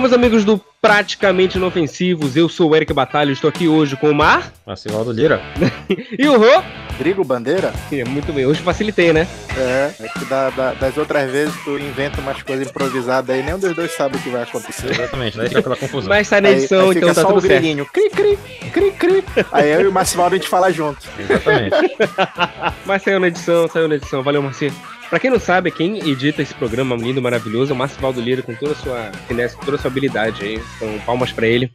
meus amigos do Praticamente Inofensivos, eu sou o Eric Batalha, estou aqui hoje com o Mar. Marcelo Lira. e o Rô. Rodrigo Bandeira? É, muito bem, hoje facilitei, né? É, é que da, da, das outras vezes tu inventa umas coisas improvisadas aí, nenhum dos dois sabe o que vai acontecer. Exatamente, daí fica aquela confusão. Mas sai na edição, aí, aí então tá tudo o grilinho, cri, cri, cri, cri. Aí eu e o Marcivaldo a gente fala junto. Exatamente. Mas saiu na edição, saiu na edição. Valeu, Marcinho. Pra quem não sabe, quem edita esse programa lindo, maravilhoso, é o Márcio Valdo Lira, com toda a sua finesse, com toda a sua habilidade aí. Então, palmas pra ele.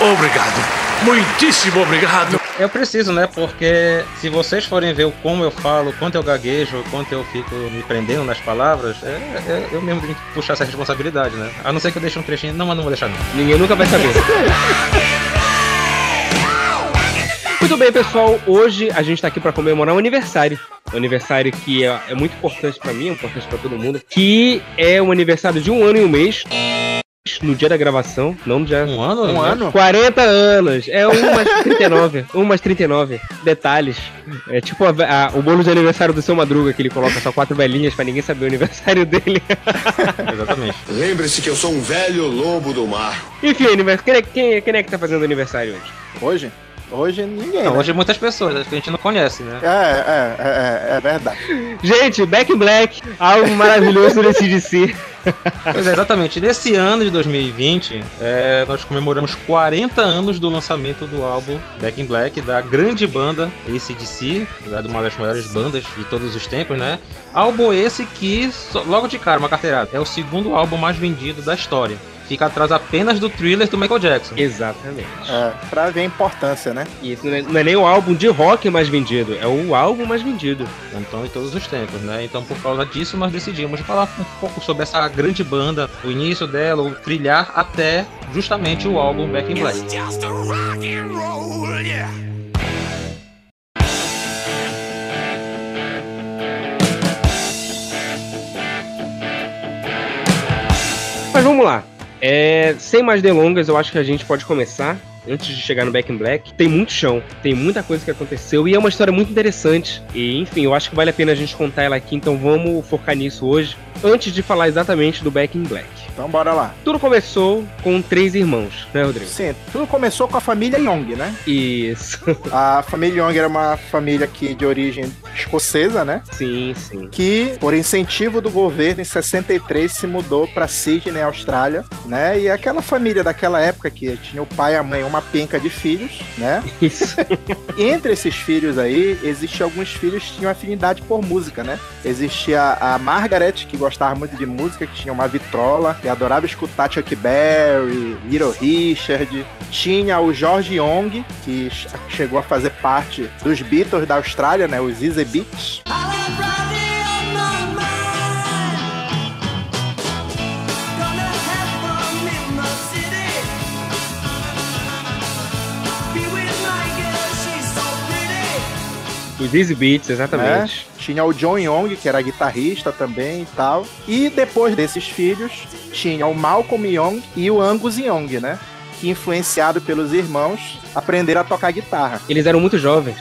Obrigado. Muitíssimo obrigado. Eu preciso, né? Porque se vocês forem ver como eu falo, quanto eu gaguejo, quanto eu fico me prendendo nas palavras, é, é, eu mesmo tenho que puxar essa responsabilidade, né? A não ser que eu deixe um trechinho. Não, mas não vou deixar não. Ninguém nunca vai saber. Bem, pessoal. Hoje a gente tá aqui para comemorar um aniversário. Um aniversário que é, é muito importante para mim, é importante para todo mundo. Que é um aniversário de um ano e um mês. No dia da gravação, não no dia. Um ano? Um ano? 40 anos. É 1 mais 39. 1 mais 39. Detalhes. É tipo a- a- o bolo de aniversário do seu Madruga, que ele coloca só quatro velhinhas pra ninguém saber o aniversário dele. Exatamente. Lembre-se que eu sou um velho lobo do mar. Enfim, é- quem, quem é que tá fazendo aniversário hoje? Hoje? Hoje ninguém. Não, né? hoje muitas pessoas, acho que a gente não conhece, né? É, é, é, é, é verdade. Gente, Back in Black, algo maravilhoso desse DC. Pois é, exatamente. Nesse ano de 2020, é, nós comemoramos 40 anos do lançamento do álbum Back in Black, da grande banda ACDC, né, uma das maiores bandas de todos os tempos, né? Álbum esse que, logo de cara, uma carteirada, é o segundo álbum mais vendido da história. Fica atrás apenas do thriller do Michael Jackson. Exatamente. É, pra ver a importância, né? E esse não é, não é nem o álbum de rock mais vendido, é o álbum mais vendido. Então, em todos os tempos, né? Então, por causa disso, nós decidimos falar um pouco sobre essa grande banda, o início dela, o trilhar até justamente o álbum Back in Black. just a rock and roll, yeah. Mas vamos lá. É, sem mais delongas, eu acho que a gente pode começar. Antes de chegar no Back in Black, tem muito chão, tem muita coisa que aconteceu e é uma história muito interessante. E enfim, eu acho que vale a pena a gente contar ela aqui, então vamos focar nisso hoje, antes de falar exatamente do Back in Black. Então bora lá. Tudo começou com três irmãos, né, Rodrigo? Sim, tudo começou com a família Young, né? Isso. A família Young era uma família que de origem escocesa, né? sim, sim. que, por incentivo do governo, em 63 se mudou para Sydney, Austrália, né? E aquela família daquela época que tinha o pai e a mãe, uma penca de filhos, né? Isso. Entre esses filhos aí, existiam alguns filhos que tinham afinidade por música, né? Existia a Margaret, que gostava muito de música, que tinha uma vitrola, e adorava escutar Chuck Berry, Little Richard. Tinha o George Young, que ch- chegou a fazer parte dos Beatles da Austrália, né? Os Easy Beats. Os Easy Beats, né? exatamente. Tinha o John Young, que era guitarrista também e tal. E depois desses filhos, tinha o Malcolm Young e o Angus Young, né? Que, influenciado pelos irmãos, aprenderam a tocar guitarra. Eles eram muito jovens.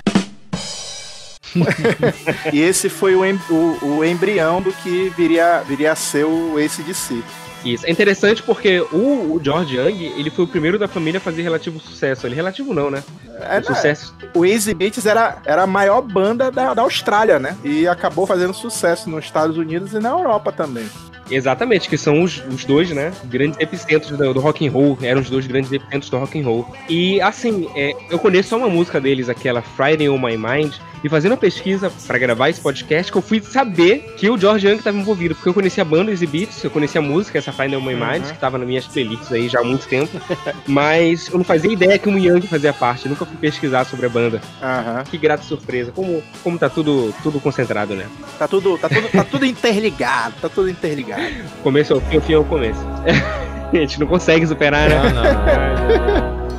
E esse foi o, o- o embrião do que viria, viria a ser o ACDC. Isso. É interessante porque o, o George Young, ele foi o primeiro da família a fazer relativo sucesso. Ele relativo não, né? É, o sucesso. O Easy Beats era, era a maior banda da, da Austrália, né? E acabou fazendo sucesso nos Estados Unidos e na Europa também. Exatamente, que são os, os dois, né? Grandes epicentros do, do rock and roll. Eram os dois grandes epicentros do rock and roll. E assim, é, eu conheço só uma música deles, aquela Friday on My Mind. E fazendo a pesquisa pra gravar esse podcast, que eu fui saber que o George Young estava envolvido. Porque eu conhecia a banda Easy Beats, eu conhecia a música, essa Friday on My Mind, que tava nas minhas playlists aí já há muito tempo. Mas eu não fazia ideia que o Young fazia parte. Eu nunca fui pesquisar sobre a banda. Aham. Que grata surpresa. Como, como tá tudo, tudo concentrado, né? Tá tudo, tá tudo, tá tudo interligado, tá tudo interligado. Começo ao fim, o fim ao começo. A gente não consegue superar, né? Não, não, não.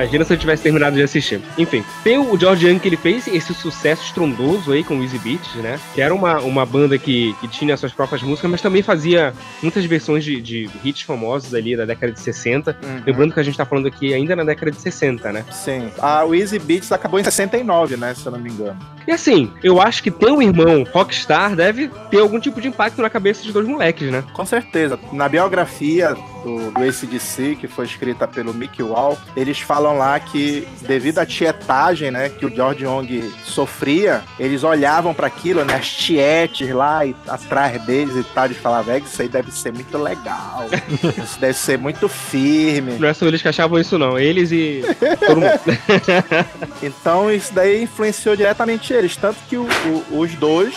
Imagina se eu tivesse terminado de assistir. Enfim, tem o George Young que ele fez esse sucesso estrondoso aí com o Easy Beats, né? Que era uma, uma banda que, que tinha suas próprias músicas, mas também fazia muitas versões de, de hits famosos ali da década de 60. Uhum. Lembrando que a gente tá falando aqui ainda na década de 60, né? Sim. A o Easy Beats acabou em 69, né? Se eu não me engano. E assim, eu acho que ter um irmão rockstar deve ter algum tipo de impacto na cabeça dos dois moleques, né? Com certeza. Na biografia do, do ACDC, que foi escrita pelo Mick Wall, eles falam lá que devido à tietagem, né, que o George Young sofria, eles olhavam para aquilo, né, as tietes lá e, atrás deles e tal, eles falavam, "É, isso aí deve ser muito legal, isso deve ser muito firme. Não é só eles que achavam isso, não. Eles e todo mundo. Então isso daí influenciou diretamente eles, tanto que o- o- os dois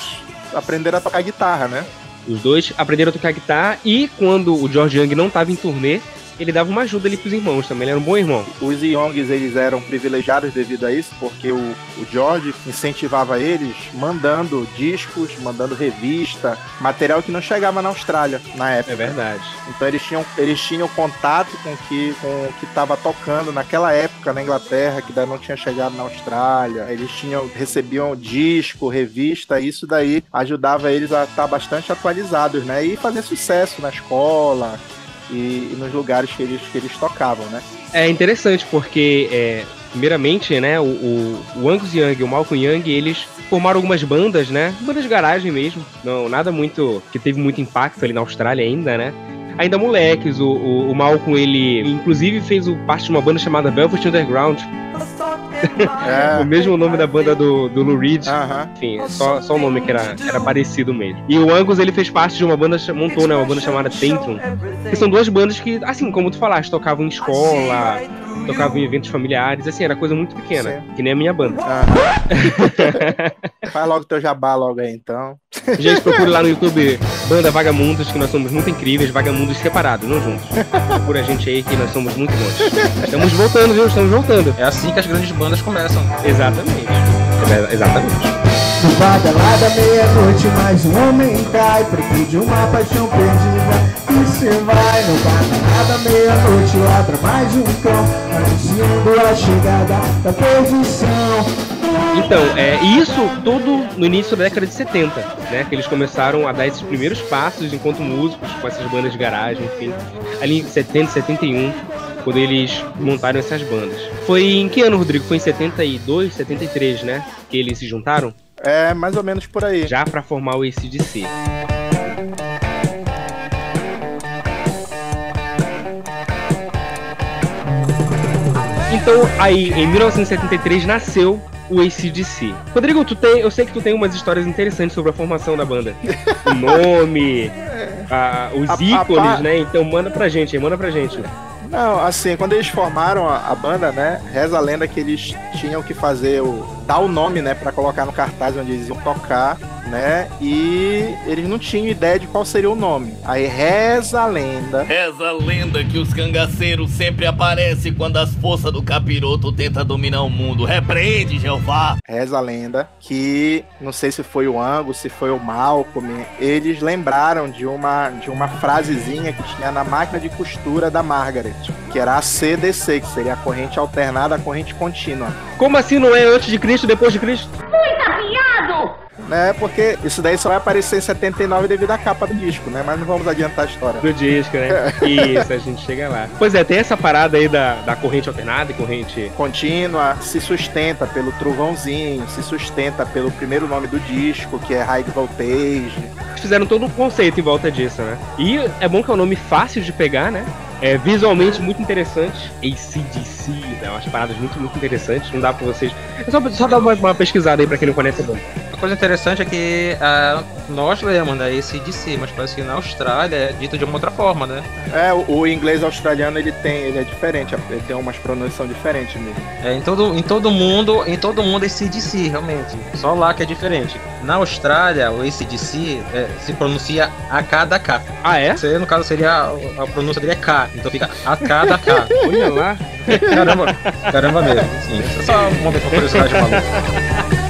aprenderam a tocar guitarra, né? Os dois aprenderam a tocar guitarra e quando o George Young não tava em turnê, ele dava uma ajuda ali pros irmãos também. Ele era um bom irmão. Os Youngs, eles eram privilegiados devido a isso, porque o, o George incentivava eles mandando discos, mandando revista, material que não chegava na Austrália na É época. verdade. Então eles tinham, eles tinham contato com o que com o que estava tocando naquela época na Inglaterra, que ainda não tinha chegado na Austrália. Eles tinham recebiam disco, revista, e isso daí ajudava eles a estar bastante atualizados, né? E fazer sucesso na escola e, e nos lugares que eles, que eles tocavam, né? É interessante porque, é, primeiramente, né, o, o, o Angus Young e o Malcolm Young, eles formaram algumas bandas, né? Bandas de garagem mesmo. Não, nada muito. que teve muito impacto ali na Austrália ainda, né? Ainda moleques, o, o, o Malcolm, ele inclusive fez o- parte de uma banda chamada Velvet Underground, É. o mesmo nome da banda do, do Lou Reed. Aham. Enfim, só, só o nome que era, era parecido mesmo. E o Angus, ele fez parte de uma banda, montou, né, uma banda chamada Tantrum, que são duas bandas que, assim, como tu falaste, tocavam em escola, tocavam em eventos familiares, assim, era coisa muito pequena, Sim. que nem a minha banda. aham. Faz logo teu jabá logo aí, então. Gente, procure lá no YouTube Banda Vagamundos, que nós somos muito incríveis, Vagamundos separados, não juntos. Procura a gente aí que nós somos muito bons. Estamos voltando, viu? Estamos voltando. É assim que as grandes bandas começam. Exatamente. É, exatamente. Vada lá da meia-noite, mais um homem cai Preclude uma paixão perdida E se vai no lá da meia-noite Ladra mais um cão Anunciando a chegada da perdição Então, é, isso tudo no início da década de 70, né? Que eles começaram a dar esses primeiros passos enquanto músicos, com essas bandas de garagem, enfim. Ali em 70, 71, quando eles montaram essas bandas. Foi em que ano, Rodrigo? Foi em 72, 73, né? Que eles se juntaram? É mais ou menos por aí. Já pra formar o ACDC. Então, aí, em 1973, nasceu o ACDC. Rodrigo, tu tem, eu sei que tu tem umas histórias interessantes sobre a formação da banda. O nome, a- os A- a ícones, pa- né? Então manda pra gente, manda pra gente. Não, assim, quando eles formaram a, a banda, né, reza a lenda que eles tinham que fazer o dar o nome, né, Pra colocar no cartaz onde eles iam tocar, né? E eles não tinham ideia de qual seria o nome. Aí reza a lenda, Reza a lenda que os cangaceiros sempre aparecem quando as forças do capiroto tentam dominar o mundo. Repreende, Jeová! reza a lenda que não sei se foi o Angus, se foi o Malcolm, eles lembraram de uma de uma frasezinha que tinha na máquina de costura da Margaret, que era a CDC, que seria a corrente alternada, a corrente contínua. Como assim não é antes de Cristo, depois de Cristo? Né? Porque isso daí só vai aparecer em 79 devido à capa do disco, né? Mas não vamos adiantar a história. Do disco, né? Isso, a gente chega lá. Pois é, tem essa parada aí da, da corrente alternada e corrente. Contínua se sustenta pelo trovãozinho, se sustenta pelo primeiro nome do disco, que é High Voltage. Fizeram todo um conceito em volta disso, né? E é bom que é um nome fácil de pegar, né? É visualmente muito interessante. ACDC, né? Umas paradas muito, muito interessantes. Não dá pra vocês. É só, só dar uma, uma pesquisada aí pra quem não conhece a banda. Coisa interessante é que ah, nós lemos da ACDC, mas parece que na Austrália é dito de uma outra forma, né? É, o, o inglês australiano ele tem, ele é diferente, ele tem umas pronunciações diferentes mesmo. É, em, todo, em todo mundo, em todo mundo é ACDC, realmente. Só lá que é diferente. Na Austrália, o ACDC é, se pronuncia a cada K. Ah, é? Você, no caso, seria a, a pronúncia dele é K, então fica a cada K. Olha lá. Caramba, caramba mesmo. Sim, só uma uma curiosidade maluca.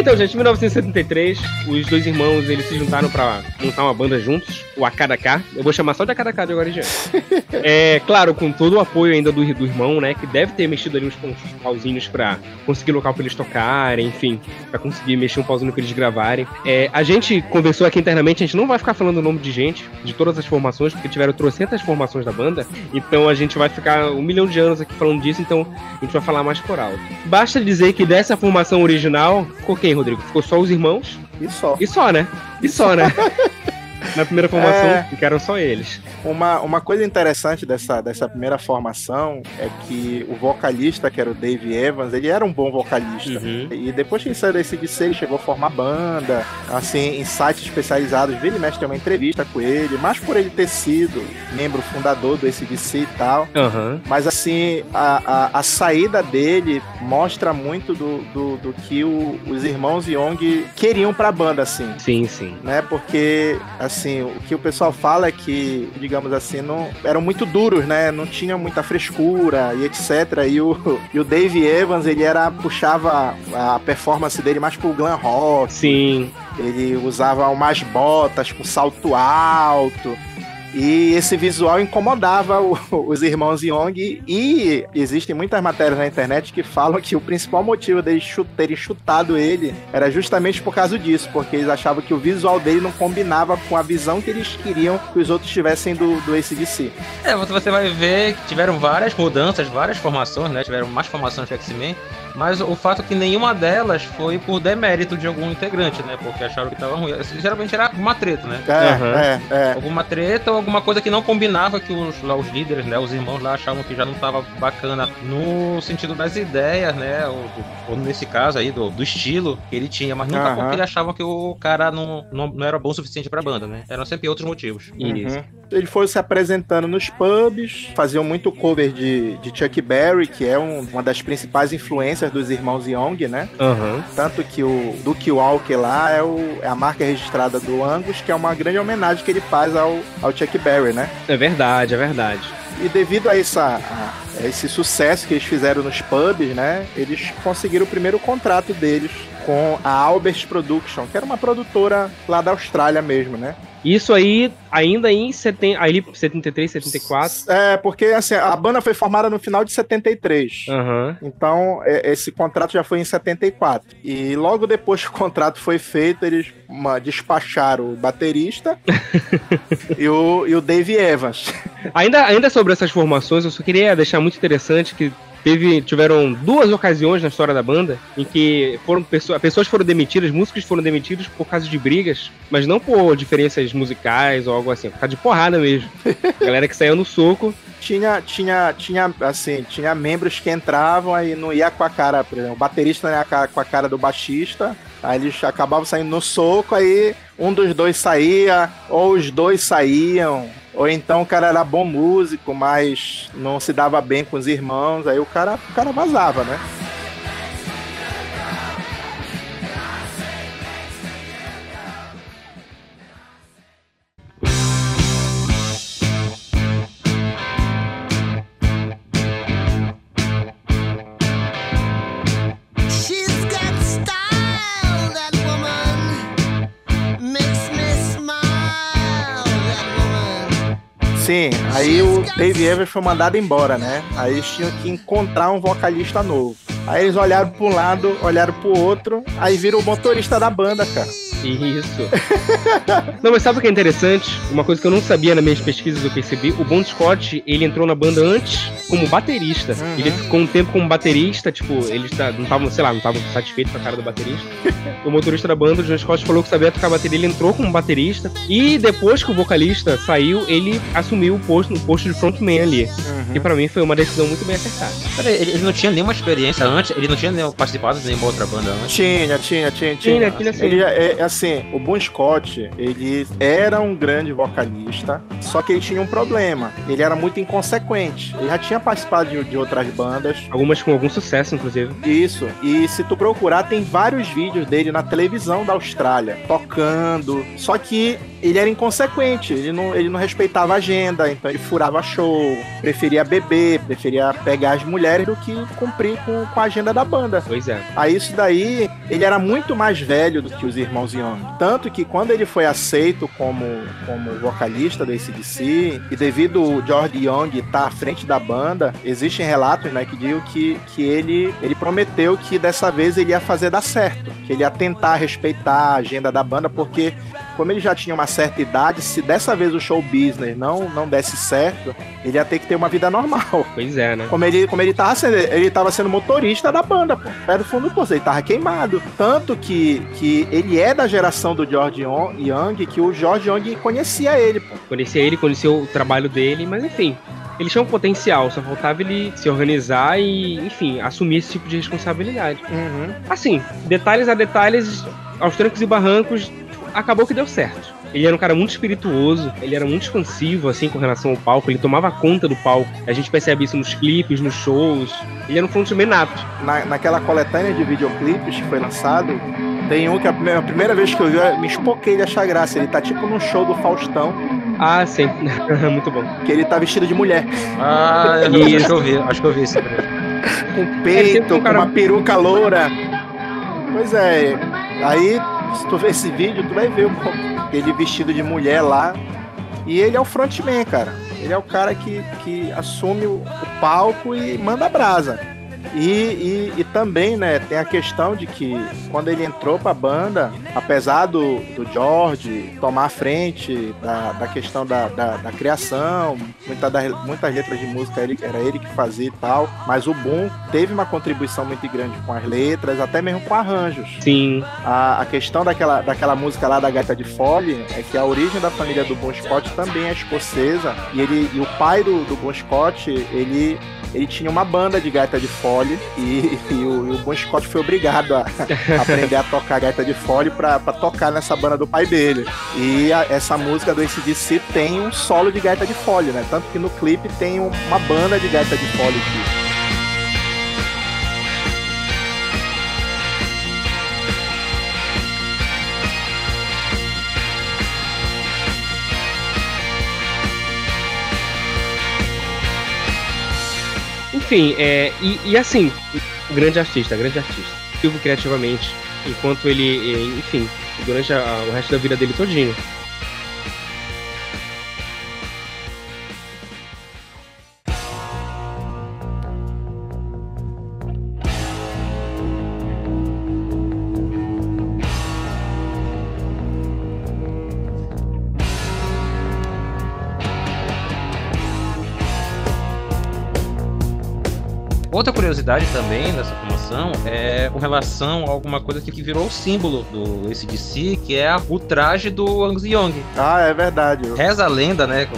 Então, gente, em 1973, os dois irmãos eles se juntaram pra montar uma banda juntos, o Akadaka. Eu vou chamar só de Akadaka de agora em diante. É, claro, com todo o apoio ainda do, do irmão, né? Que deve ter mexido ali uns, uns pauzinhos pra conseguir local pra eles tocarem, enfim, pra conseguir mexer um pauzinho pra eles gravarem. É, a gente conversou aqui internamente, a gente não vai ficar falando o nome de gente, de todas as formações, porque tiveram trocentas formações da banda, então a gente vai ficar um milhão de anos aqui falando disso, então a gente vai falar mais por alto. Basta dizer que dessa formação original, ficou quem, Rodrigo? Ficou só os irmãos? E só. E só, né? E só, né? Na primeira formação, É. ficaram só eles. Uma, uma coisa interessante dessa, dessa primeira formação é que o vocalista, que era o Dave Evans, ele era um bom vocalista. Uhum. E depois que ele saiu da ACDC, ele chegou a formar banda, assim, em sites especializados. Vira e mexe tem uma entrevista com ele, mas por ele ter sido membro fundador do ACDC e tal. Aham. Mas assim, a, a, a saída dele mostra muito do, do, do que o- os irmãos Young queriam pra banda, assim Sim, sim. né? Porque assim, o que o pessoal fala é que, digamos assim, não eram muito duros, né? Não tinha muita frescura e etc. E o, e o Dave Evans, ele era puxava a performance dele mais pro glam rock. Sim. Ele usava umas botas com salto alto. E esse visual incomodava o- os irmãos Young. E existem muitas matérias na internet que falam que o principal motivo deles terem chutado ele era justamente por causa disso, porque eles achavam que o visual dele não combinava com a visão que eles queriam que os outros tivessem do, do ACDC. É, você vai ver que tiveram várias mudanças, várias formações, né? Tiveram mais formações que X-Men, mas o fato é que nenhuma delas foi por demérito de algum integrante, né? Porque acharam que tava ruim. Geralmente era uma treta, né? É, Aham. é, é. Alguma treta ou alguma coisa que não combinava que os, lá, os líderes, né? Os irmãos lá achavam que já não tava bacana no sentido das ideias, né? Ou, ou nesse caso aí, do, do estilo que ele tinha, mas nunca Aham. porque eles achavam que o cara não, não, não era bom o suficiente pra banda, né? Eram sempre outros motivos. Isso. Uhum. Ele foi se apresentando nos pubs, faziam muito cover de, de Chuck Berry, que é um- uma das principais influências dos irmãos Young, né? Aham. Tanto que o Duke Walker lá é, o- é a marca registrada do Angus, que é uma grande homenagem que ele faz ao, ao Chuck Berry, né? É verdade, é verdade. E devido a, essa, a esse sucesso que eles fizeram nos pubs, né? Eles conseguiram o primeiro contrato deles com a Albert Production, que era uma produtora lá da Austrália mesmo, né? Isso aí, ainda em seten... aí, 73, 74. É, porque assim, a banda foi formada no final de 73. Aham. Então, é, esse contrato já foi em 74. E logo depois que o contrato foi feito, eles uma, despacharam o baterista e, o, e o Dave Evans. Ainda, ainda sobre essas formações, eu só queria deixar muito interessante que teve, tiveram duas ocasiões na história da banda em que foram pessoas, pessoas foram demitidas, músicos foram demitidos por causa de brigas, mas não por diferenças musicais ou algo assim, por causa de porrada mesmo. Galera que saía no soco. Tinha, tinha, tinha, assim, tinha membros que entravam aí não ia com a cara, por exemplo, o baterista não ia com a cara do baixista, aí eles acabavam saindo no soco, aí um dos dois saía, ou os dois saíam, ou então o cara era bom músico, mas não se dava bem com os irmãos, aí o cara, o cara vazava, né? Sim, aí o Dave Evans foi mandado embora, né? Aí eles tinham que encontrar um vocalista novo. Aí eles olharam para um lado, olharam pro outro, aí viram o motorista da banda, cara. Isso. não, mas sabe o que é interessante? Uma coisa que eu não sabia nas minhas pesquisas, eu percebi. O Bon Scott, ele entrou na banda antes como baterista. Uhum. Ele ficou um tempo como baterista, tipo, eles tá- não estavam, sei lá, não estavam satisfeitos com a cara do baterista. o motorista da banda, o John Scott, falou que sabia tocar bateria, ele entrou como baterista. E depois que o vocalista saiu, ele assumiu o posto, o posto de frontman ali. Uhum. Que pra mim foi uma decisão muito bem acertada. Peraí, ele, ele não tinha nenhuma experiência antes, ele não tinha participado de nenhuma outra banda antes. Tinha, tinha, tinha, Tinha, tinha. tinha. Ele, é, é, assim, o Bon Scott, ele era um grande vocalista, só que ele tinha um problema. Ele era muito inconsequente. Ele já tinha participado de, de outras bandas. Algumas com algum sucesso, inclusive. Isso. E se tu procurar, tem vários vídeos dele na televisão da Austrália, tocando. Só que ele era inconsequente, ele não, ele não respeitava a agenda, então ele furava show, preferia beber, preferia pegar as mulheres do que cumprir com, com a agenda da banda. Pois é. Aí isso daí, ele era muito mais velho do que os irmãos Tanto que quando ele foi aceito como, como vocalista do ACDC, e devido o George Young estar à frente da banda, existem relatos né, que dizem que, que ele, ele prometeu que dessa vez ele ia fazer dar certo, que ele ia tentar respeitar a agenda da banda, porque como ele já tinha uma certa idade, se dessa vez o show business não, não desse certo, ele ia ter que ter uma vida normal. Pois é, né? Como ele, como ele tava sendo, ele tava sendo motorista da banda, pô. Pé do fundo do poço, ele tava queimado. Tanto que, que ele é da geração do George Young, que o George Young conhecia ele, pô. Conhecia ele, conhecia o trabalho dele, mas enfim. Ele tinha um potencial, só faltava ele se organizar e, enfim, assumir esse tipo de responsabilidade. Uhum. Assim, detalhes a detalhes, aos trancos e barrancos, acabou que deu certo. Ele era um cara muito espirituoso, ele era muito expansivo, assim, com relação ao palco, ele tomava conta do palco. A gente percebe isso nos clipes, nos shows. Ele era um frontman nato. Na, naquela coletânea de videoclipes que foi lançado, tem um que a primeira, a primeira vez que eu vi, eu me espoquei de achar graça. Ele tá tipo num show do Faustão, Ah, sim. muito bom. que ele tá vestido de mulher. Ah, eu Isso. acho que eu vi, acho que eu vi trecho. com É, peito, sempre um com cara- uma peruca loura. Pois é, aí se tu ver esse vídeo, tu vai ver o- ele vestido de mulher lá. E ele é o frontman, cara. Ele é o cara que, que assume o, o palco e manda brasa. E, e, e também, né, tem a questão de que quando ele entrou pra banda, apesar do, do George tomar a frente da, da questão da, da, da criação, muita das, muitas letras de música ele, era ele que fazia e tal, mas o Boom teve uma contribuição muito grande com as letras, até mesmo com arranjos. Sim. A, a questão daquela, daquela música lá da Gaita de Fole é que a origem da família do Bon Scott também é escocesa e, ele, e o pai do, do Bon Scott, ele, ele tinha uma banda de gaita de fole e, e o, e o Bon Scott foi obrigado a, a aprender a tocar gaita de fole pra tocar nessa banda do pai dele. E a- essa música do ACDC tem um solo de gaita de fole, né? Tanto que no clipe tem um- uma banda de gaita de fole aqui. Enfim, é, e, e assim, grande artista, grande artista. Vivo criativamente, enquanto ele, é, enfim, durante a- o resto da vida dele todinho. Curiosidade também dessa formação é com relação a alguma coisa que virou o símbolo do ACDC, que é a- o traje do Angus Young. Ah, é verdade. Reza a lenda, né?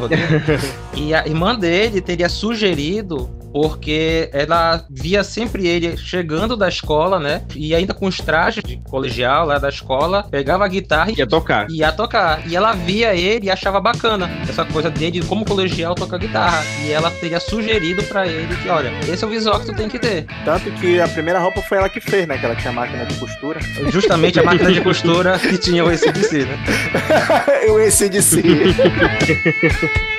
Rodrigo. e a irmã dele teria sugerido porque ela via sempre ele chegando da escola, né? E ainda com os trajes de colegial lá da escola, pegava a guitarra e Ia tocar. ia tocar. E ela via ele e achava bacana essa coisa dele como colegial tocar guitarra. E ela teria sugerido pra ele que, olha, esse é o visual que tu tem que ter. Tanto que a primeira roupa foi ela que fez, né? Que ela tinha máquina de costura. Justamente a máquina de costura que tinha o ACDC, né? Eu esse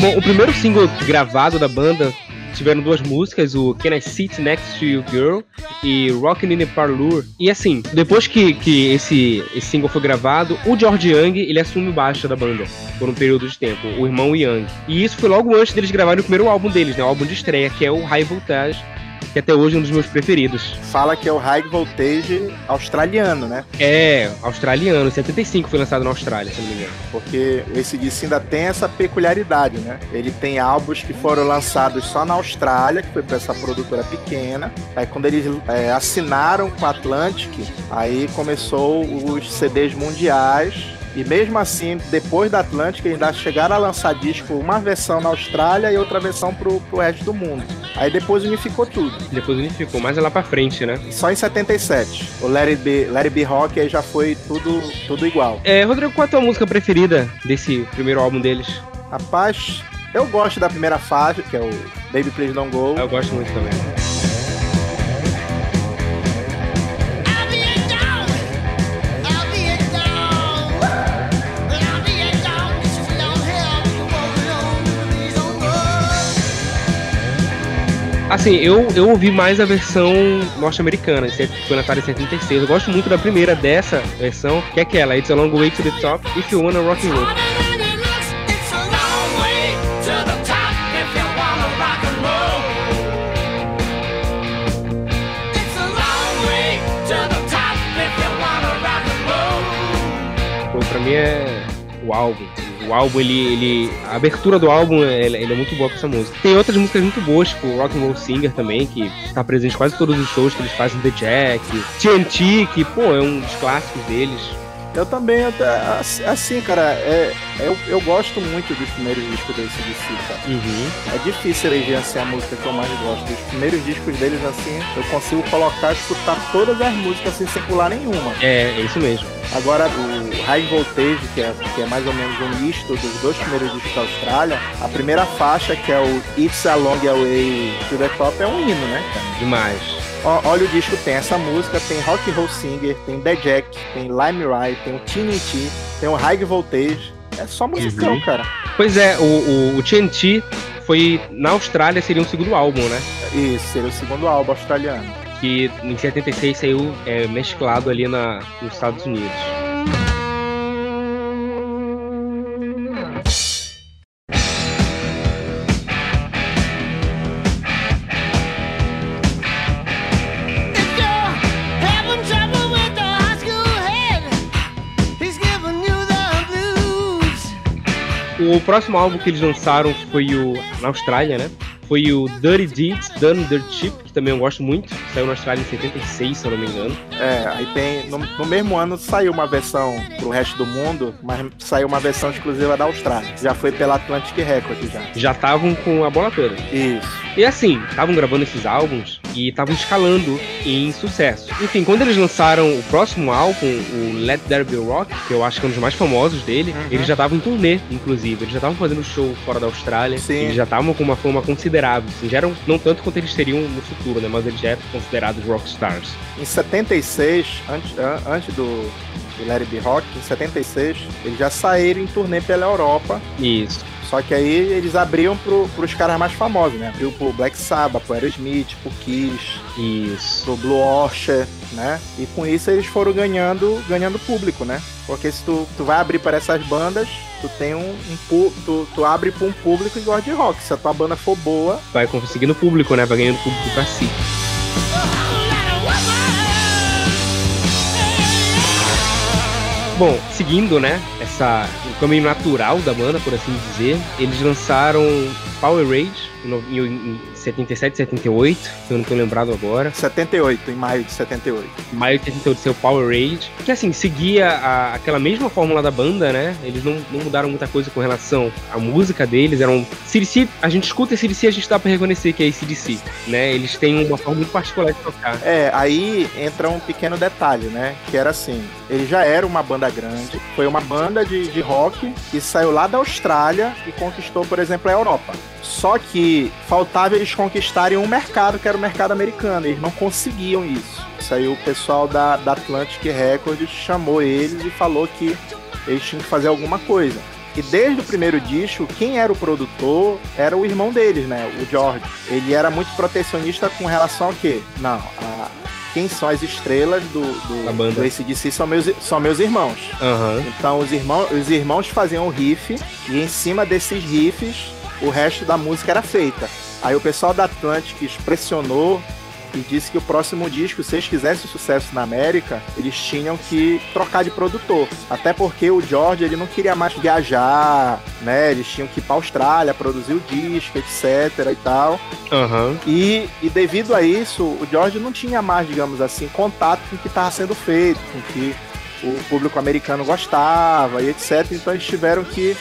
Bom, o primeiro single gravado da banda tiveram duas músicas, o Can I Sit Next to You Girl e Rockin' in the Parlour. E assim, depois que, que esse, esse single foi gravado, o George Young, ele assume o baixo da banda por um período de tempo, o irmão Young. E isso foi logo antes deles gravarem o primeiro álbum deles, né, o álbum de estreia, que é o High Voltage, que até hoje é um dos meus preferidos. Fala que é o High Voltage australiano, né? É, australiano, 75 foi lançado na Austrália, se não me engano. Porque esse disco ainda tem essa peculiaridade, né? Ele tem álbuns que foram lançados só na Austrália, que foi pra essa produtora pequena. Aí quando eles é, assinaram com a Atlantic, aí começou os CDs mundiais. E mesmo assim, depois da Atlântica, eles ainda chegaram a lançar disco, uma versão na Austrália e outra versão pro, pro resto do mundo. Aí depois unificou tudo. Depois unificou, mas é lá pra frente, né? Só em 77. O Be, Let It Be Rock aí já foi tudo, tudo igual. É, Rodrigo, qual é a tua música preferida desse primeiro álbum deles? Rapaz, eu gosto da primeira faixa, que é o Baby Please Don't Go. Eu gosto muito também. Assim, eu, eu ouvi mais a versão norte-americana, que foi lançada em 76. Eu gosto muito da primeira dessa versão, que é aquela, It's a Long Way to the Top, If You Wanna Rock and Roll. Pra mim é o álbum. O álbum, ele, ele. A abertura do álbum ele, ele é muito boa com essa música. Tem outras músicas muito boas, tipo Rock and Roll Singer também, que tá presente em quase todos os shows que eles fazem The Jack, TNT, que, pô, é um dos clássicos deles. Eu também, até, assim- cara, é, eu, eu gosto muito dos primeiros discos desse DC, cara. Uhum. É difícil eleger assim, a música que eu mais gosto. Dos primeiros discos deles, assim, eu consigo colocar e escutar todas as músicas assim, sem pular nenhuma. É, é isso mesmo. Agora, o High Voltage, que é, que é mais ou menos um misto dos dois primeiros discos da Austrália, a primeira faixa, que é o It's a Long Way to the Top, é um hino, né? Demais. Olha o disco, tem essa música, tem Rock and Roll Singer, tem The Jack, tem Lime Ride, tem o TNT, tem o High Voltage. É só musicão, Uhum. cara. Pois é, o, o, o TNT foi. Na Austrália seria um segundo álbum, né? Isso, seria o segundo álbum australiano. Que em 76 saiu é, mesclado ali na, nos Estados Unidos. O próximo álbum que eles lançaram foi o. Na Austrália, né? Foi o Dirty Deeds Done Dirt Cheap, que também eu gosto muito. Saiu na Austrália em 76, se eu não me engano. É, aí tem. No, no mesmo ano saiu uma versão pro resto do mundo, mas saiu uma versão exclusiva da Austrália. Já foi pela Atlantic Records já. Já estavam com a bola toda. Isso. E assim, estavam gravando esses álbuns e estavam escalando em sucesso. Enfim, quando eles lançaram o próximo álbum, o Let There Be Rock, que eu acho que é um dos mais famosos dele, Uhum. eles já estavam em turnê, inclusive. Eles já estavam fazendo show fora da Austrália. Sim. Eles já estavam com uma fama considerável. Assim, já eram, não tanto quanto eles teriam no futuro, né? Mas eles já eram considerados rockstars. Em 76, antes, an- antes do, do Larry B. Rock, em 76, eles já saíram em turnê pela Europa. Isso. Só que aí eles abriam pro, pros caras mais famosos, né? Abriu pro Black Sabbath, pro Aerosmith, pro Kiss, Isso. pro Blue Orchard, né? E com isso eles foram ganhando, ganhando público, né? Porque se tu, tu vai abrir para essas bandas, tu tem um, um tu, tu abre para um público gosta de rock. Se a tua banda for boa, Vai conseguindo público, né? Vai ganhando público pra si. Bom, seguindo, né, essa, o caminho natural da banda, por assim dizer, eles lançaram Power Rage em, no- em, em 77, 78, se eu não tô lembrado agora. 78, em maio de 78. Maio de 78 seu Power Rage, que assim, seguia a- aquela mesma fórmula da banda, né? Eles não, não mudaram muita coisa com relação à música deles, eram... CDC, a gente escuta CDC, a gente dá pra reconhecer que é CDC, né? Eles têm uma forma muito particular de tocar. É, aí entra um pequeno detalhe, né? Que era assim, ele já era uma banda grande, foi uma banda de, de rock que saiu lá da Austrália e conquistou, por exemplo, a Europa. Só que faltava eles conquistarem um mercado que era o mercado americano, eles não conseguiam isso. Isso aí o pessoal da, da Atlantic Records chamou eles e falou que eles tinham que fazer alguma coisa. E desde o primeiro disco, quem era o produtor era o irmão deles, né? O George. Ele era muito protecionista com relação ao quê? Não, a- quem são as estrelas do, do, Da banda. do ACDC são meus, são meus irmãos. Aham. Então os irmãos, os irmãos faziam o riff e em cima desses riffs o resto da música era feita. Aí o pessoal da Atlantic pressionou e disse que o próximo disco, se eles quisessem sucesso na América, eles tinham que trocar de produtor. Até porque o George ele não queria mais viajar, né? Eles tinham que ir pra Austrália, produzir o disco, etc e tal. Aham. E, e devido a isso, o George não tinha mais, digamos assim, contato com o que estava sendo feito, com o que o público americano gostava e etc. Então eles tiveram que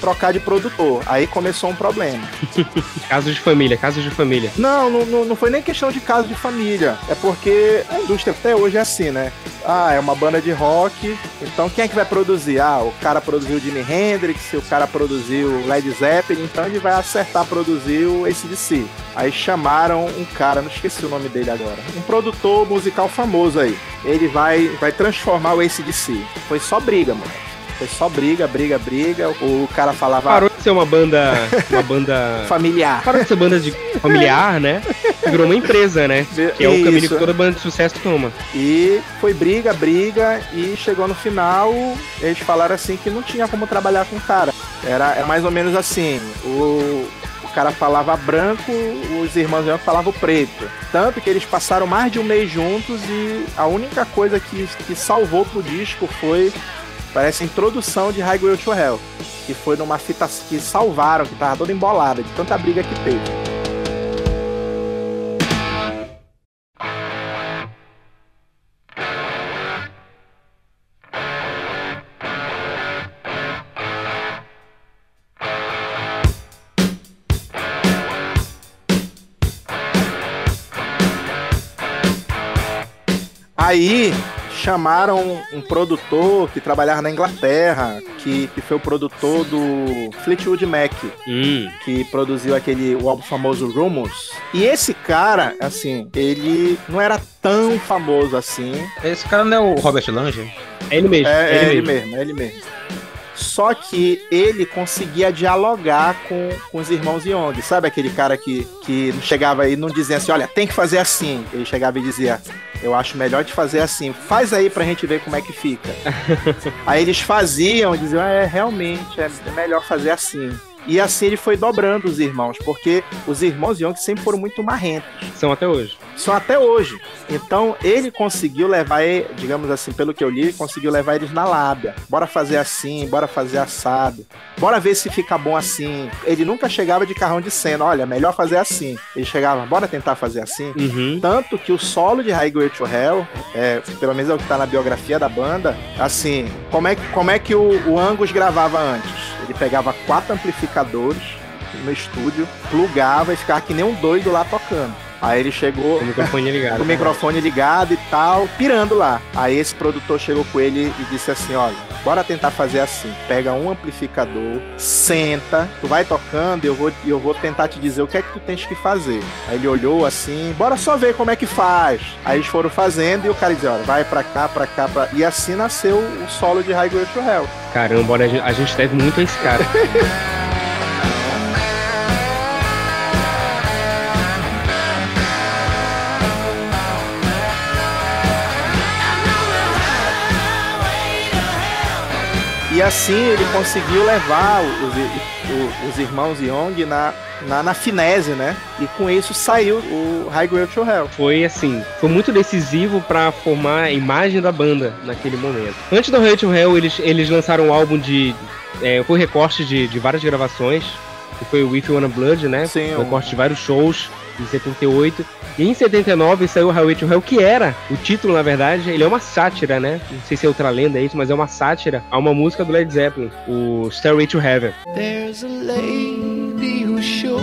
trocar de produtor. Aí começou um problema. Casos de família, casos de família. Não, não, não foi nem questão de caso de família. É porque a indústria até hoje é assim, né? Ah, é uma banda de rock. Então quem é que vai produzir? Ah, o cara produziu o Jimi Hendrix, o cara produziu o Led Zeppelin, então ele vai acertar produzir o ACDC. Aí chamaram um cara, não esqueci o nome dele agora. Um produtor musical famoso aí. Ele vai, vai transformar o ACDC. Foi só briga, mano. Foi só briga, briga, briga. O cara falava Parou de ser uma banda. Uma banda. familiar. Parou de ser banda de familiar, né? Virou uma empresa, né? Que é o caminho que toda banda de sucesso toma. E foi briga, briga, e chegou no final, eles falaram assim que não tinha como trabalhar com o cara. Era, era mais ou menos assim, o, o cara falava branco, os irmãos falavam preto. Tanto que eles passaram mais de um mês juntos e a única coisa que, que salvou pro disco foi, parece, a introdução de Highway to Hell. Que foi numa fita que salvaram, que tava toda embolada, de tanta briga que teve. Aí chamaram um produtor que trabalhava na Inglaterra, que, que foi o produtor do Fleetwood Mac, Hum. que produziu aquele o álbum famoso Rumors. E esse cara, assim, ele não era tão famoso assim. Esse cara não é o Robert Lange? É ele mesmo. É, é ele mesmo. mesmo, é ele mesmo. Só que ele conseguia dialogar com, com os irmãos Young. Sabe aquele cara que, que chegava aí e não dizia assim, olha, tem que fazer assim. Ele chegava e dizia, eu acho melhor de fazer assim. Faz aí pra gente ver como é que fica. aí eles faziam e diziam, é, realmente, é melhor fazer assim. E assim ele foi dobrando os irmãos, porque os irmãos Young sempre foram muito marrentos São até hoje. são até hoje. Então ele conseguiu levar, digamos assim, pelo que eu li, ele conseguiu levar eles na lábia. Bora fazer assim, bora fazer assado. Bora ver se fica bom assim. Ele nunca chegava de carrão de cena, olha, melhor fazer assim. Ele chegava, bora tentar fazer assim. Uhum. Tanto que o solo de Highway to Hell, é, pelo menos é o que tá na biografia da banda, assim, como é, que- como é que o, o Angus gravava antes? Ele pegava quatro amplificadores no estúdio, plugava e ficava que nem um doido lá tocando. Aí ele chegou Com o microfone ligado. com o microfone ligado e tal, pirando lá. Aí esse produtor chegou com ele e disse assim: olha, bora tentar fazer assim. Pega um amplificador, senta, tu vai tocando e eu vou, eu vou tentar te dizer o que é que tu tens que fazer. Aí ele olhou assim, bora só ver como é que faz. Aí eles foram fazendo e o cara dizia, olha, vai pra cá, pra cá, pra... E assim nasceu o solo de Highway to Hell. Caramba, olha, a gente- a gente deve muito a esse cara. E assim ele conseguiu levar os, os- os irmãos Young na, na, na finese, né? E com isso saiu o Highway to Hell. Foi assim, foi muito decisivo pra formar a imagem da banda naquele momento. Antes do Hell to Hell, eles, eles lançaram um álbum de. É, foi recorte de, de várias gravações. Que foi o If You Wanna Blood, né? Sim, um recorte de vários shows em 78. E em 79 saiu Highway to Hell, que era o título, na verdade, ele é uma sátira, né? Não sei se é outra lenda é isso, mas é uma sátira a uma música do Led Zeppelin, o Stairway to Heaven. There's a lady who's sure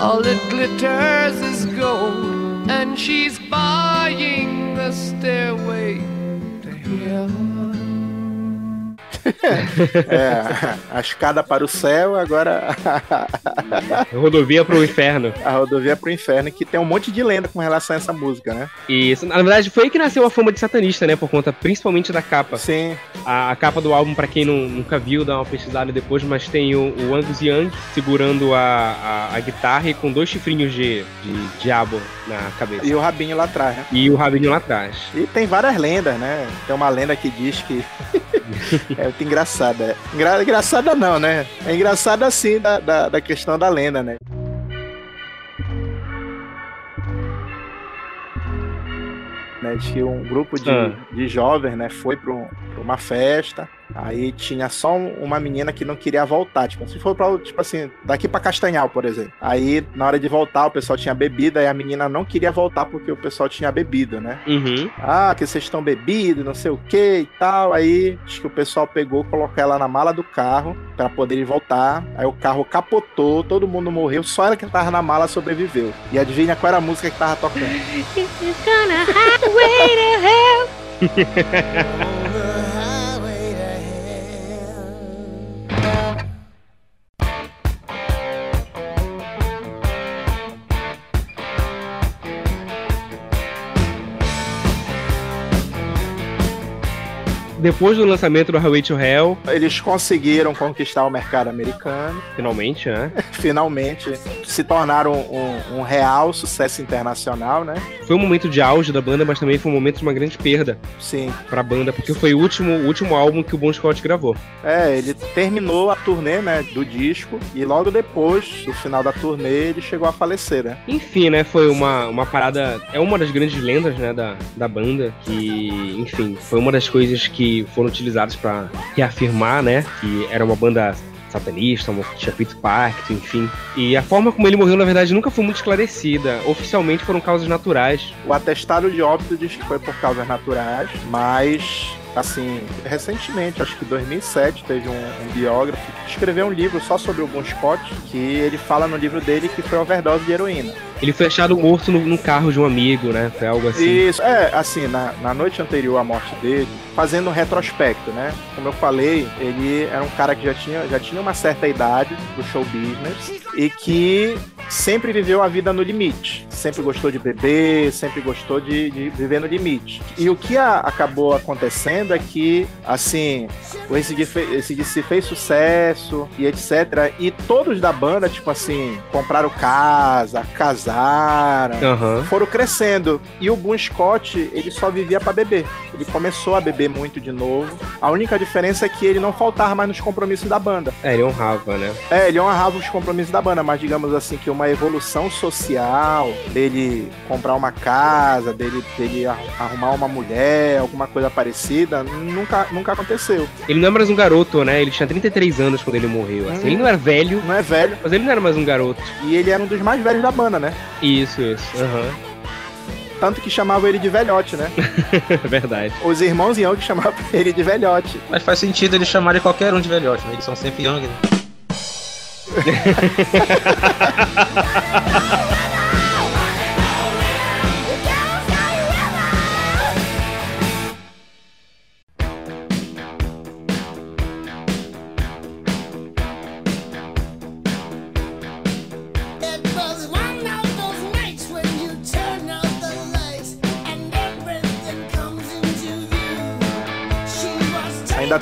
all that glitters is gold, and she's buying the stairway to heaven. É, a escada para o céu, agora Rodovia pro Inferno. a rodovia para o inferno, que tem um monte de lenda com relação a essa música, né? Isso, na verdade, foi aí que nasceu a fama de satanista, né? Por conta principalmente da capa. Sim, A, a capa do álbum, pra quem não- nunca viu, dá uma pesquisada depois, mas tem o, o Angus Young segurando a, a, a guitarra e com dois chifrinhos de, de diabo na cabeça. e o rabinho lá atrás, né? E o rabinho lá atrás. E tem várias lendas, né? Tem uma lenda que diz que. é muito engraçada. Engra... Engraçada não, né? É engraçada assim da, da, da questão da lenda, né? Né, diz que um grupo de, Ah. de jovens, né, foi para uma festa Aí tinha só um- uma menina que não queria voltar. Tipo, se for pra, tipo assim, daqui pra Castanhal, por exemplo. Aí, na hora de voltar, o pessoal tinha bebida e a menina não queria voltar porque o pessoal tinha bebido, né? Uhum. Ah, que vocês estão bebidos, não sei o que e tal. Aí, acho que o pessoal pegou, colocou ela na mala do carro pra poder voltar. Aí o carro capotou, todo mundo morreu, só ela que tava na mala sobreviveu. E adivinha qual era a música que tava tocando? Depois do lançamento do Highway to Hell, Eles conseguiram conquistar o mercado americano. finalmente, né? finalmente se tornaram um, um real sucesso internacional, né? Foi um momento de auge da banda, mas também foi um momento de uma grande perda Sim. pra banda, porque foi o último, último álbum que o Bon Scott gravou. É, ele terminou a turnê, né, do disco e logo depois do final da turnê ele chegou a falecer, né? Enfim, né? Foi uma, uma parada. É uma das grandes lendas, né? Da, da banda. Que, enfim, foi uma das coisas que foram utilizadas pra reafirmar, né? Que era uma banda satanista, que tinha feito pacto, enfim. E a forma como ele morreu, na verdade, nunca foi muito esclarecida. Oficialmente foram causas naturais. O atestado de óbito diz que foi por causas naturais, mas assim, recentemente, acho que em 2007, teve um, um biógrafo que escreveu um livro só sobre o Bon Scott, que ele fala no livro dele que foi overdose de heroína. Ele foi achado morto no, no carro de um amigo, né? Foi algo assim. Isso, é, assim, na, na noite anterior à morte dele, fazendo um retrospecto, né? Como eu falei, ele era um cara que já tinha, já tinha uma certa idade do show business e que sempre viveu a vida no limite. Sempre gostou de beber, sempre gostou de, de viver no limite. E o que a- acabou acontecendo é que, assim, o ACDC fez sucesso e etc. E todos da banda, tipo assim, compraram casa, casaram, Aham. foram crescendo. E o Bon Scott, ele só vivia pra beber. Ele começou a beber muito de novo. A única diferença é que ele não faltava mais nos compromissos da banda. É, ele honrava, né? É, ele honrava os compromissos da banda, mas digamos assim que uma evolução social, dele comprar uma casa, dele, dele ar- arrumar uma mulher, alguma coisa parecida, nunca, nunca aconteceu. Ele não é mais um garoto, né? Ele tinha 33 anos quando ele morreu. assim. Hum. Ele não era velho, Não é velho. mas ele não era mais um garoto. E ele era um dos mais velhos da banda, né? Isso, isso. Aham. Tanto que chamavam ele de velhote, né? É Verdade. Os irmãos Young chamavam ele de velhote. Mas faz sentido eles chamarem qualquer um de velhote, né? Eles são sempre young, né? Yeah.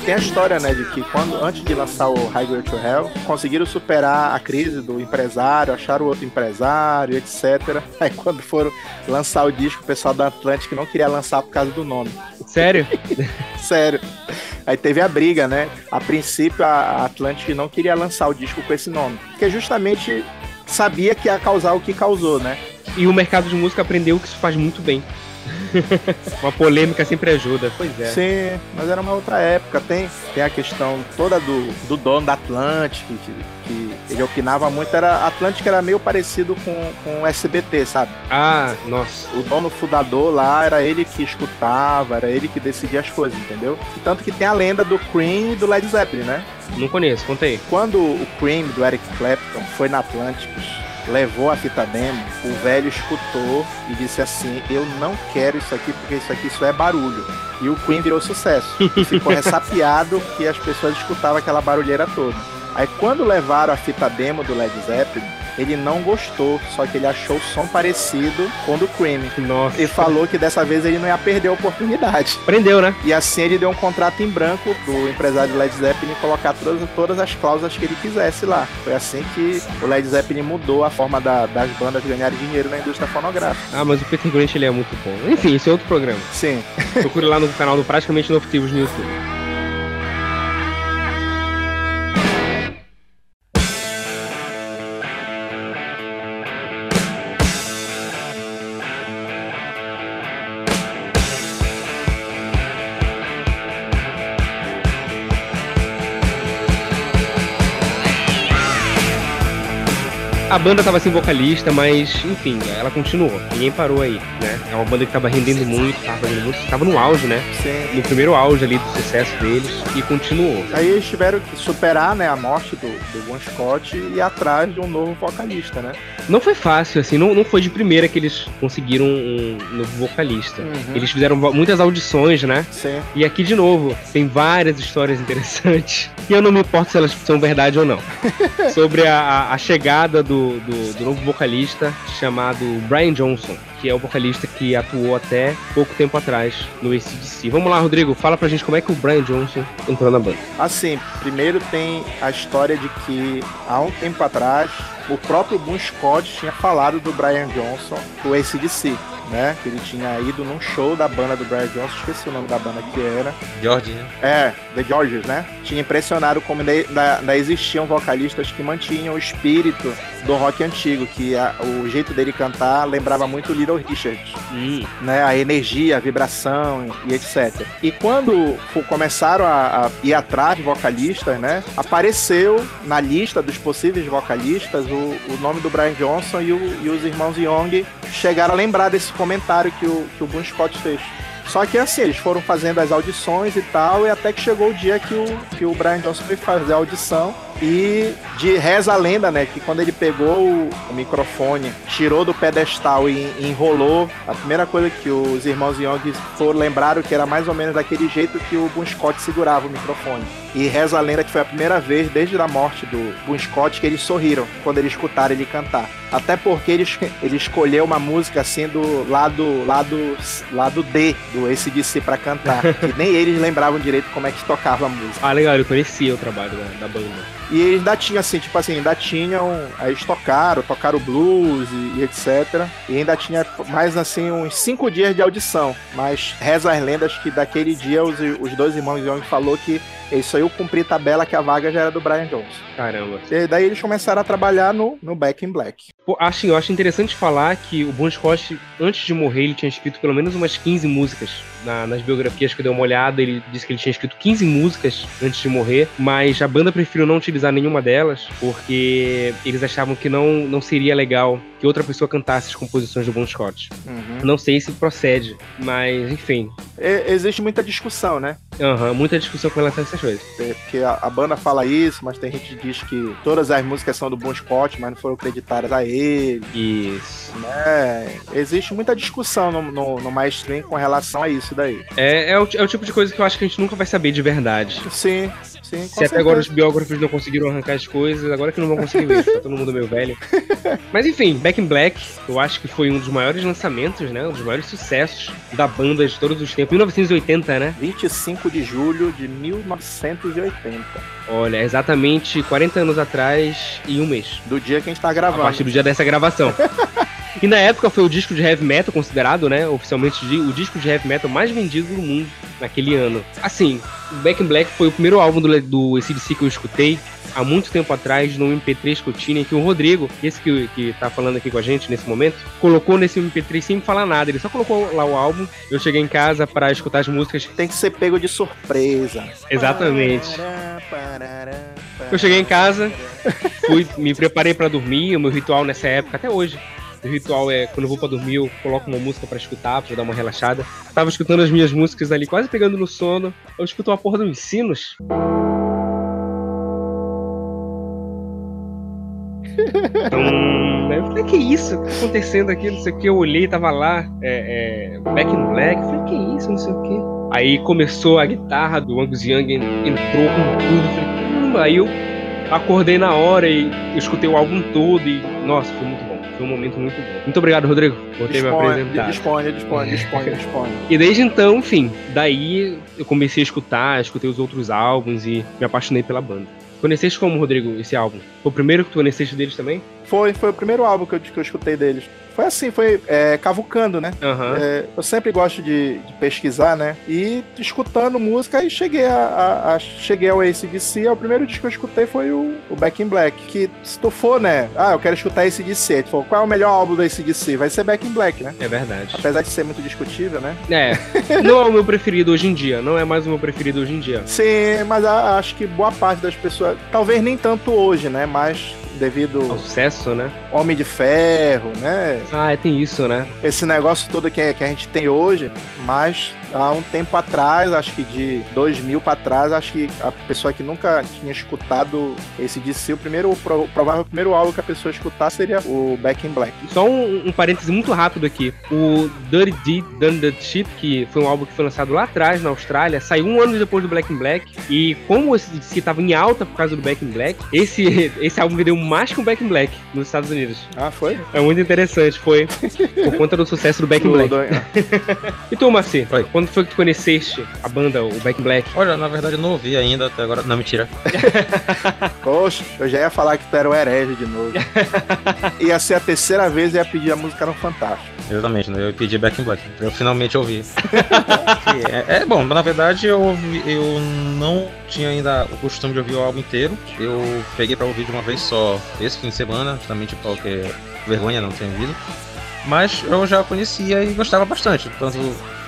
tem a história, né, de que quando antes de lançar o Highway to Hell, conseguiram superar a crise do empresário, acharam outro empresário, etc. Aí quando foram lançar o disco, o pessoal da Atlantic não queria lançar por causa do nome. Sério? Sério. Aí teve a briga, né? A princípio a Atlantic não queria lançar o disco com esse nome, porque justamente sabia que ia causar o que causou, né? E o mercado de música aprendeu que isso faz muito bem. Uma polêmica sempre ajuda. Pois é. Sim, mas era uma outra época. Tem, tem a questão toda do, do dono da Atlantic, que, que ele opinava muito. Era, a Atlantic era meio parecido com, com o SBT, sabe? Ah, nossa. O dono fundador lá era ele que escutava, era ele que decidia as coisas, entendeu? E tanto que tem a lenda do Cream e do Led Zeppelin, né? Não conheço, conta aí. Quando o Cream do Eric Clapton foi na Atlantis, levou a fita demo, o velho escutou e disse assim: Eu não quero isso aqui porque isso aqui só é barulho. E o Queen virou sucesso. E ficou ressapiado que as pessoas escutavam aquela barulheira toda. Aí quando levaram a fita demo do Led Zeppelin, ele não gostou, só que ele achou o som parecido com o do Cream. Nossa. E falou que dessa vez ele não ia perder a oportunidade. Aprendeu, né? E assim ele deu um contrato em branco pro empresário Led Zeppelin colocar todas, todas as cláusulas que ele quisesse lá. Foi assim que o Led Zeppelin mudou a forma da- das bandas ganharem dinheiro na indústria fonográfica. Ah, mas o Peter Grant ele é muito bom. Enfim, esse é outro programa. Sim. Procure lá no canal do Praticamente Novotivos no YouTube. A banda tava sem vocalista, mas enfim, ela continuou. Ninguém parou aí, né? É uma banda que tava rendendo muito, tava fazendo muito, tava no auge, né? Sim. No primeiro auge ali do sucesso deles e continuou. Aí eles tiveram que superar, né, a morte do, do Bon Scott e ir atrás de um novo vocalista, né? Não foi fácil, assim, não, não foi de primeira que eles conseguiram um novo vocalista. Uhum. Eles fizeram muitas audições, né? Sim. E aqui, de novo, tem várias histórias interessantes. E eu não me importo se elas são verdade ou não. Sobre a- a chegada do, do, do novo vocalista chamado Brian Johnson, que é o vocalista que atuou até pouco tempo atrás no ACDC. Vamos lá, Rodrigo, fala pra gente como é que o Brian Johnson entrou na banda. Assim, primeiro tem a história de que há um tempo atrás o próprio Bon Scott tinha falado do Brian Johnson, do ACDC, né? Que ele tinha ido num show da banda do Brian Johnson, esqueci o nome da banda que era. George, né? É, The Georges, né? Tinha impressionado como ainda, existiam vocalistas que mantinham o espírito do rock antigo, que a- o jeito dele cantar lembrava muito o Little Richard né, a energia, a vibração e etc. E quando começaram a, a ir atrás de vocalistas, né, apareceu na lista dos possíveis vocalistas o, o nome do Brian Johnson e, o- e os irmãos Young chegaram a lembrar desse comentário que o, que o Bon Scott fez. Só que assim, eles foram fazendo as audições e tal, e até que chegou o dia que o, que o Brian Johnson foi fazer a audição. E de reza a lenda, né? Que quando ele pegou o, microfone, tirou do pedestal e, enrolou, a primeira coisa que os irmãos Young foram lembraram que era mais ou menos daquele jeito que o Bon Scott segurava o microfone. E reza a lenda que foi a primeira vez desde a morte do Bon Scott que eles sorriram quando eles escutaram ele cantar. Até porque ele, ele escolheu uma música assim do lado, lado, lado D do ACDC pra cantar. que nem eles lembravam direito como é que tocava a música. Ah, legal, eu conhecia o trabalho da, da banda. E eles ainda tinham, assim, tipo assim, ainda tinham. Aí eles tocaram, tocaram blues e, e etc. E ainda tinha mais, assim, uns cinco dias de audição. Mas reza as lendas que daquele dia os, os dois irmãos Young falou que eles só iam cumprir tabela que a vaga já era do Brian Jones. Caramba. E daí eles começaram a trabalhar no, no Back in Black. Pô, acho, eu acho interessante falar que o Bon Scott, antes de morrer, ele tinha escrito pelo menos umas 15 músicas. Na- nas biografias que eu dei uma olhada, ele disse que ele tinha escrito 15 músicas antes de morrer, mas a banda preferiu não utilizar nenhuma delas, porque eles achavam que não, não seria legal que outra pessoa cantasse as composições do Bon Scott. Não sei se procede, mas enfim. E- existe muita discussão, né? Aham, muita discussão com relação a essas coisas. Porque a, a banda fala isso, mas tem gente que diz que todas as músicas são do Bon Scott, mas não foram creditadas a ele. Isso. né? existe muita discussão no, no, no mainstream com relação a isso daí. É, é, o, é o tipo de coisa que eu acho que a gente nunca vai saber de verdade. Sim, sim. Se até agora os biógrafos não conseguiram arrancar as coisas, agora que não vão conseguir ver, tá todo mundo meio velho. Mas enfim, Back in Black, eu acho que foi um dos maiores lançamentos, né? Um dos maiores sucessos da banda de todos os tempos. 1980, né? 25 de julho de 1980. Olha, exatamente 40 anos atrás e um mês. Do dia que a gente tá A gravando. partir do dia dessa gravação. E na época foi o disco de heavy metal considerado, né, oficialmente o disco de heavy metal mais vendido do mundo naquele ano. Assim, o Back in Black foi o primeiro álbum do, do ACDC que eu escutei há muito tempo atrás no MP3 que eu tinha, que o Rodrigo, esse que, que tá falando aqui com a gente nesse momento, colocou nesse MP3 sem falar nada. Ele só colocou lá o álbum. Eu cheguei em casa para escutar as músicas. Tem que ser pego de surpresa. Exatamente. Eu cheguei em casa, fui, me preparei pra dormir, o meu ritual nessa época, até hoje. O ritual é quando eu vou pra dormir, eu coloco uma música pra escutar, pra dar uma relaxada. Tava escutando as minhas músicas ali, quase pegando no sono. Eu escuto uma porra dos sinos. Então, eu falei, que isso? O que tá acontecendo aqui? Não sei o que. Eu olhei, tava lá, é, é, Back in Black. Eu falei, que isso? Não sei o que. Aí começou a guitarra do Angus Young, entrou com tudo. Eu falei, caramba. Aí eu acordei na hora e escutei o álbum todo e, nossa, foi muito. Foi um momento muito bom. Muito obrigado, Rodrigo, por ter me Dispõe, apresentado. dispõe, dispõe, dispõe, dispõe. E desde então, enfim, daí eu comecei a escutar, escutei os outros álbuns e me apaixonei pela banda. Conheceste como, Rodrigo, esse álbum? Foi o primeiro que tu conheceste deles também? Foi, foi o primeiro álbum que eu, que eu escutei deles. Foi assim, foi é, cavucando, né? Aham. É, eu sempre gosto de, de pesquisar, né? E escutando música, e cheguei a, a- a- cheguei ao ACDC. O primeiro disco que eu escutei foi o, o Back in Black. Que se tu for, né? Ah, eu quero escutar ACDC. Tu falou, qual é o melhor álbum do ACDC? Vai ser Back in Black, né? É verdade. Apesar de ser muito discutível, né? É, não é o meu preferido hoje em dia, não é mais o meu preferido hoje em dia. Sim, mas a- acho que boa parte das pessoas, talvez nem tanto hoje, né? Mas devido Ao sucesso, né? Homem de Ferro, né? Ah, tem isso, né? Esse negócio todo que, que a gente tem hoje, mas há um tempo atrás, acho que de 2000 para trás, acho que a pessoa que nunca tinha escutado esse DC, o primeiro, o pro- provável primeiro álbum que a pessoa escutar seria o Back in Black. Só um, um parêntese muito rápido aqui. O Dirty Deed Done the Chip, que foi um álbum que foi lançado lá atrás na Austrália, saiu um ano depois do Black in Black. E como esse DC tava em alta por causa do Back in Black, esse, esse álbum vendeu mais que o Back in Black nos Estados Unidos. Ah, foi? É muito interessante, foi por conta do sucesso do Back in Black. do- E tu, Marci, Oi. Quando foi que tu conheceste a banda, o Back in Black? Olha, na verdade eu não ouvi ainda até agora. Não, mentira. Poxa, eu já ia falar que tu era o herege de novo. ia ser a terceira vez e ia pedir a música no Fantástico. Exatamente, né? Eu pedi Back in Black. Eu finalmente ouvi. é, é bom, na verdade eu, ouvi- eu não tinha ainda o costume de ouvir o álbum inteiro. Eu peguei pra ouvir de uma vez só esse fim de semana, justamente porque vergonha não ter ouvido. Mas eu já conhecia e gostava bastante. Tanto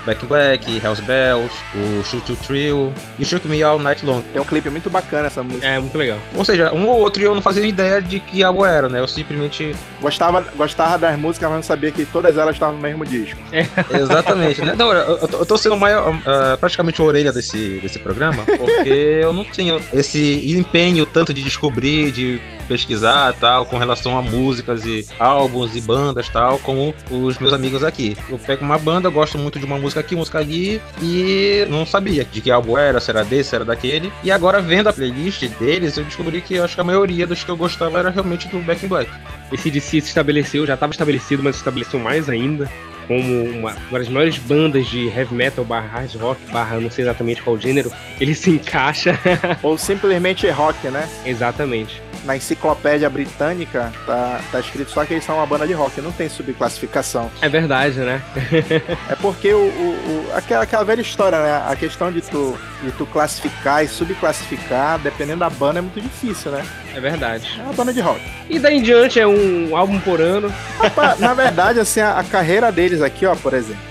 Back in Black, Hells Bells, o Shoot to Thrill e Shook Me All Night Long. Tem um clipe muito bacana essa música. É, muito legal. Ou seja, um ou outro eu não fazia ideia de que álbum era, né? Eu simplesmente Gostava, gostava das músicas, mas não sabia que todas elas estavam no mesmo disco. Exatamente, né? Não, eu, eu tô- sendo maior, ah, praticamente a orelha desse, desse programa, porque eu não tenho esse empenho tanto de descobrir, de pesquisar tal, com relação a músicas e álbuns e bandas tal, como os meus amigos aqui. Eu pego uma banda, gosto muito de uma música aqui, música ali, e não sabia de que álbum era, se era desse, se era daquele. E agora, vendo a playlist deles, eu descobri que eu acho que a maioria dos que eu gostava era realmente do Back in Black. Esse DC se estabeleceu, já estava estabelecido, mas se estabeleceu mais ainda como uma, uma das maiores bandas de heavy metal barra hard rock, barra não sei exatamente qual gênero, ele se encaixa Ou simplesmente rock, né? exatamente. Na enciclopédia britânica tá, tá escrito só que eles são uma banda de rock, não tem subclassificação. É verdade, né? É porque o, o- o- aquela, aquela velha história, né? A questão de tu, de tu classificar e subclassificar, dependendo da banda, é muito difícil, né? É verdade. É uma banda de rock. E daí em diante é um álbum por ano. Rapaz, na verdade, assim, a, a carreira deles aqui, ó, por exemplo.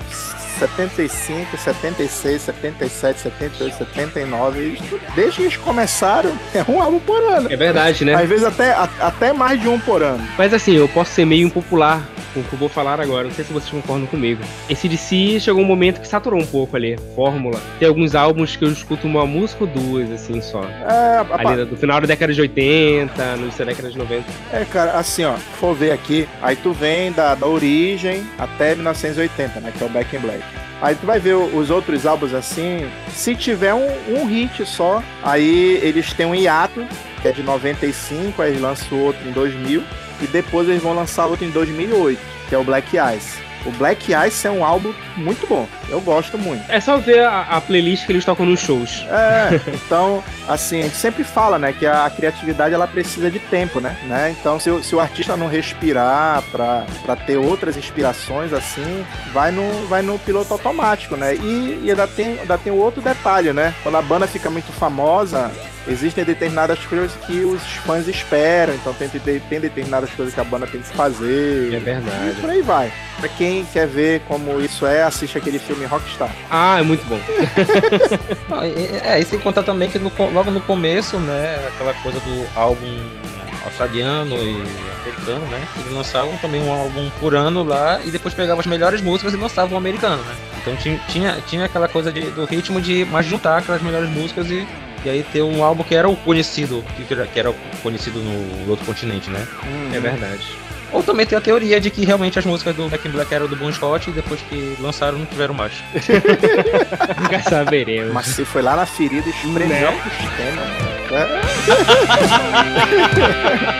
75, 76, 77, 78, 79, eles- desde que eles começaram, é um álbum por ano. É verdade, né? Às vezes até, a- até mais de um por ano. Mas assim, eu posso ser meio impopular com o que eu vou falar agora, não sei se vocês concordam comigo. Esse DC chegou um momento que saturou um pouco ali, fórmula. Tem alguns álbuns que eu escuto uma música ou duas, assim, só. É, a- Ali do final da década de 80, no início da década de 90. É, cara, assim, ó, for ver aqui, aí tu vem da, da origem até 1980, né, que é o Back in Black. Aí tu vai ver o- os outros álbuns assim, se tiver um, um hit só, aí eles têm um hiato, que é de 95, aí eles lançam outro em 2000, e depois eles vão lançar outro em 2008, que é o Black Ice. O Black Ice é um álbum muito bom, eu gosto muito. É só ver a, a playlist que eles tocam nos shows. É, então, assim, a gente sempre fala, né, que a, criatividade ela precisa de tempo, né? né? Então, se, o- se o artista não respirar pra, pra ter outras inspirações, assim, vai no, vai no piloto automático, né? E, e ainda, tem, ainda tem o outro detalhe, né? Quando a banda fica muito famosa, existem determinadas coisas que os fãs esperam, então tem, tem, determinadas coisas que a banda tem que fazer. É E verdade. por aí vai. Pra quem quer ver como isso é, assiste aquele filme Rockstar. Ah, é muito bom. E- É, e sem contar também que no logo no começo, né, aquela coisa do álbum australiano e americano, né, eles lançavam também um álbum por ano lá e depois pegavam as melhores músicas e lançavam o americano, né. Então tinha, tinha, tinha aquela coisa de- do ritmo de mais juntar aquelas melhores músicas e, e aí ter um álbum que era o conhecido, que era, conhecido no outro continente, né. É verdade. Ou também tem a teoria de que realmente as músicas do Back in Black eram do Bon Scott e depois que lançaram não tiveram mais. Nunca saberemos. Mas se foi lá na ferida, espremeu Né? a costela.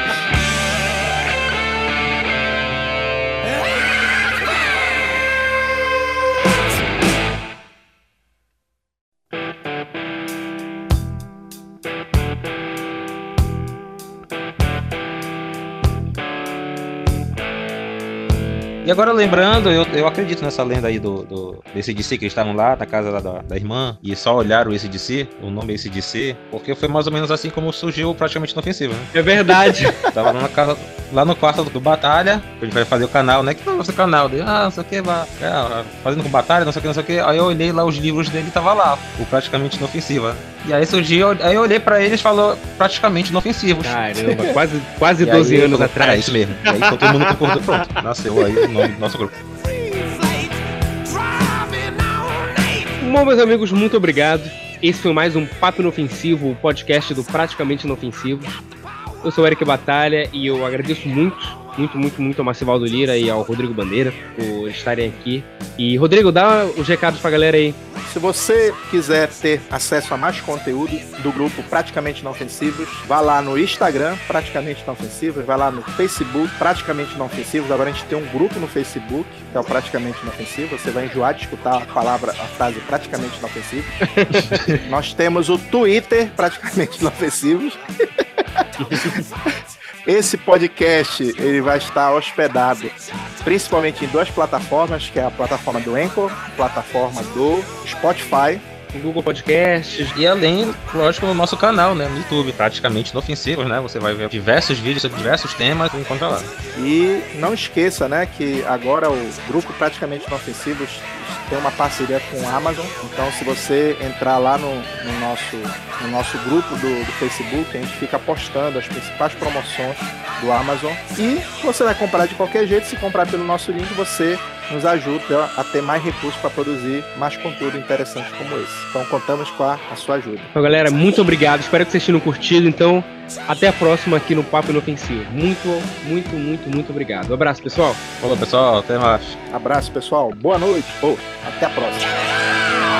E agora lembrando, eu, eu acredito nessa lenda aí do, do, do ACDC, que eles estavam lá na casa da, da irmã e só olharam o ACDC, o nome ACDC, porque foi mais ou menos assim como surgiu praticamente inofensivo, né? É verdade. Tava lá na casa, lá no quarto do Batalha, a gente vai fazer o canal, né? Que não é o nosso canal. Dele, ah, não sei o que, é, fazendo com Batalha, não sei o que, não sei o que. Aí eu olhei lá os livros dele e tava lá, o praticamente inofensiva. E aí surgiu, aí eu olhei pra eles e falou praticamente inofensivos. Caramba, quase, quase E aí 12 ele anos falou, atrás. "Ah, É isso mesmo. E aí então, todo mundo concordou, pronto. Nasceu aí o nome do nosso grupo. Bom, meus amigos, muito obrigado. Esse foi mais um Papo Inofensivo, o podcast do Praticamente Inofensivo. Eu sou o Eric Batalha e eu agradeço muito, muito, muito, muito ao Macivaldo Lira e ao Rodrigo Bandeira por estarem aqui. E, Rodrigo, dá os recados pra galera aí. Se você quiser ter acesso a mais conteúdo do grupo Praticamente Inofensivos, vá lá no Instagram, Praticamente Inofensivos, vai lá no Facebook, Praticamente Inofensivos. Agora a gente tem um grupo no Facebook, que é o Praticamente Inofensivo. Você vai enjoar de escutar a palavra, a frase Praticamente Inofensivo. Nós temos o Twitter, Praticamente Inofensivos. Esse podcast ele vai estar hospedado principalmente em duas plataformas, que é a plataforma do a plataforma do Spotify. Google Podcasts. E além, lógico, no nosso canal, né? No YouTube, praticamente inofensivos, né? Você vai ver diversos vídeos sobre diversos temas e encontra lá. E não esqueça, né, que agora o grupo Praticamente Inofensivos tem uma parceria com a Amazon. Então, se você entrar lá no, no nosso, no nosso grupo do, do Facebook, a gente fica postando as principais promoções do Amazon. E você vai comprar de qualquer jeito. Se comprar pelo nosso link, você nos ajuda a ter mais recursos para produzir mais conteúdo interessante como esse. Então, contamos com a, a sua ajuda. Então, galera, muito obrigado. Espero que vocês tenham curtido. Então, até a próxima aqui no Papo Inofensivo. Muito, muito, muito, muito obrigado. Um abraço, pessoal. Falou, pessoal. Até mais. Abraço, pessoal. Boa noite. Ou até a próxima.